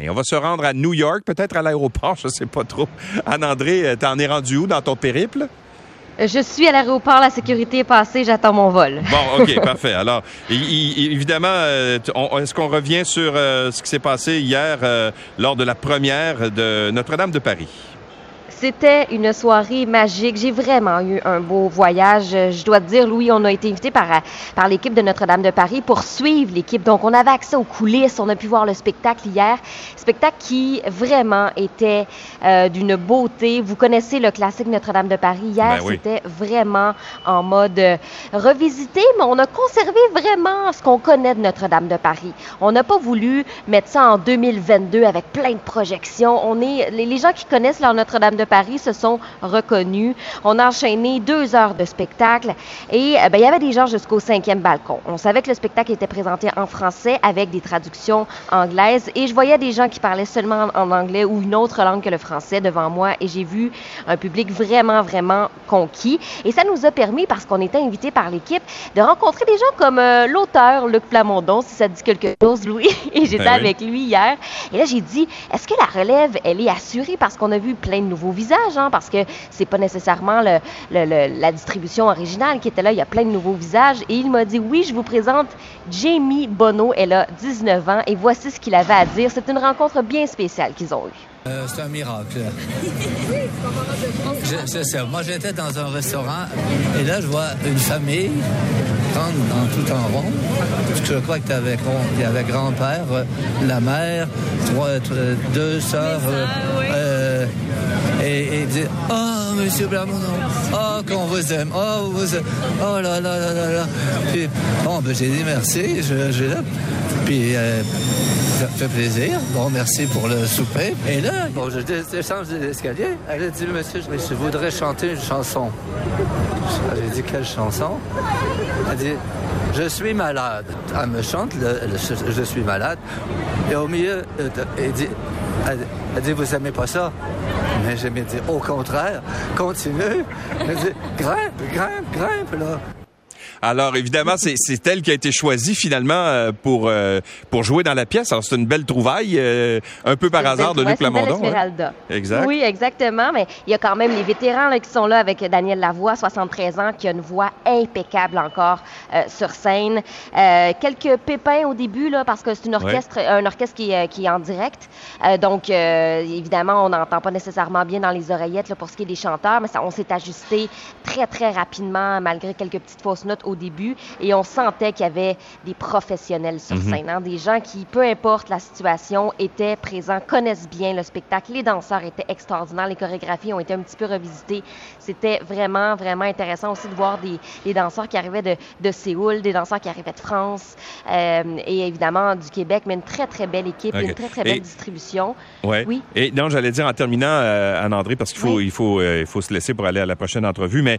Et on va se rendre à New York, peut-être à l'aéroport, je sais pas trop. Anne-André, t'en es rendu où dans ton périple? Je suis à l'aéroport, la sécurité est passée, j'attends mon vol. Bon, OK, parfait. Alors, évidemment, euh, est-ce qu'on revient sur euh, ce qui s'est passé hier euh, lors de la première de Notre-Dame de Paris? C'était une soirée magique. J'ai vraiment eu un beau voyage. Je dois te dire, Louis, on a été invité par, par l'équipe de Notre-Dame de Paris pour suivre l'équipe. Donc, on avait accès aux coulisses. On a pu voir le spectacle hier. Spectacle qui vraiment était euh, d'une beauté. Vous connaissez le classique Notre-Dame de Paris. Hier, ben c'était vraiment en mode euh, revisité, mais on a conservé vraiment ce qu'on connaît de Notre-Dame de Paris. On n'a pas voulu mettre ça en 2022 avec plein de projections. On est, les, gens qui connaissent leur Notre-Dame de Paris Paris se sont reconnus. On a enchaîné deux heures de spectacle et euh, ben, il y avait des gens jusqu'au cinquième balcon. On savait que le spectacle était présenté en français avec des traductions anglaises et je voyais des gens qui parlaient seulement en, anglais ou une autre langue que le français devant moi et j'ai vu un public vraiment, vraiment conquis. Et ça nous a permis, parce qu'on était invité par l'équipe, de rencontrer des gens comme euh, l'auteur Luc Plamondon, si ça dit quelque chose, Louis. Et j'étais ben avec lui hier. Et là, j'ai dit, est-ce que la relève, elle est assurée parce qu'on a vu plein de nouveaux visage, hein, parce que c'est pas nécessairement le, la distribution originale qui était là. Il y a plein de nouveaux visages. Et il m'a dit Oui, je vous présente Jamie Bono. Elle a 19 ans et voici ce qu'il avait à dire. C'est une rencontre bien spéciale qu'ils ont eue. Euh, c'est un miracle. je, sais. Moi, j'étais dans un restaurant et là, je vois une famille prendre dans tout en rond. Je crois que il y avait grand-père, la mère, trois, deux sœurs. Euh, et, et dit Oh, monsieur Blamondon, oh, qu'on vous aime, oh, vous aime. oh là là là là là. Puis, bon, ben, j'ai dit merci, je, je Puis, euh, ça fait plaisir. Bon, merci pour le souper. Et là, bon, je descends l'escalier. Elle a dit, monsieur, je voudrais chanter une chanson. J'ai dit, quelle chanson? Elle dit, je suis malade. Elle me chante, le, je suis malade. Et au milieu, euh, elle dit, elle, dit, vous aimez pas ça? Mais j'ai dit, au contraire, continue. Elle dit, grimpe, grimpe, grimpe, là. Alors évidemment, c'est elle qui a été choisie finalement euh, pour euh, pour jouer dans la pièce. Alors c'est une belle trouvaille, euh, un peu par hasard de Luc Plamondon. Hein? Exact. Oui, exactement. Mais il y a quand même les vétérans là, qui sont là avec Daniel Lavoie, 73 ans, qui a une voix impeccable encore sur scène. quelques pépins au début là, parce que c'est une orchestre, un orchestre qui, qui est en direct. donc évidemment, on n'entend pas nécessairement bien dans les oreillettes là, pour ce qui est des chanteurs, mais ça, on s'est ajusté très très rapidement malgré quelques petites fausses notes au début et on sentait qu'il y avait des professionnels sur mhm. scène, hein, des gens qui, peu importe la situation, étaient présents, connaissent bien le spectacle. Les danseurs étaient extraordinaires, les chorégraphies ont été un petit peu revisitées. C'était vraiment, vraiment intéressant aussi de voir des, des danseurs qui arrivaient de, de, Séoul, des danseurs qui arrivaient de France euh, et évidemment du Québec, mais une très, très belle équipe, une très, très belle distribution. Oui. Et non, j'allais dire en terminant, euh, Anne-André, parce qu'il faut, il faut, euh, il faut se laisser pour aller à la prochaine entrevue, mais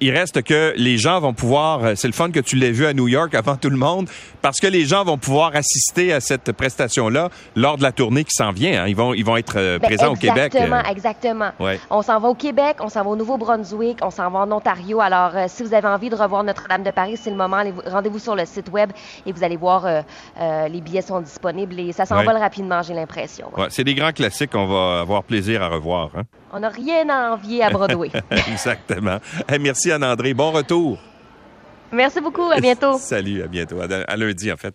il reste que les gens vont pouvoir euh, c'est le fun que tu l'aies vu à New York avant tout le monde, parce que les gens vont pouvoir assister à cette prestation-là lors de la tournée qui s'en vient. Hein. Ils vont, ils vont être euh, ben, présents au Québec. Exactement, euh. exactement. On s'en va au Québec, on s'en va au Nouveau-Brunswick, on s'en va en Ontario. Alors, si vous avez envie de revoir Notre-Dame de Paris, c'est le moment. Rendez-vous sur le site web et vous allez voir, les billets sont disponibles et ça s'envole rapidement, j'ai l'impression. c'est des grands classiques qu'on va avoir plaisir à revoir. Hein. On n'a rien à envier à Broadway. Exactement. merci Anne-André. Bon retour. Merci beaucoup. À bientôt. Salut, à bientôt. À lundi, en fait.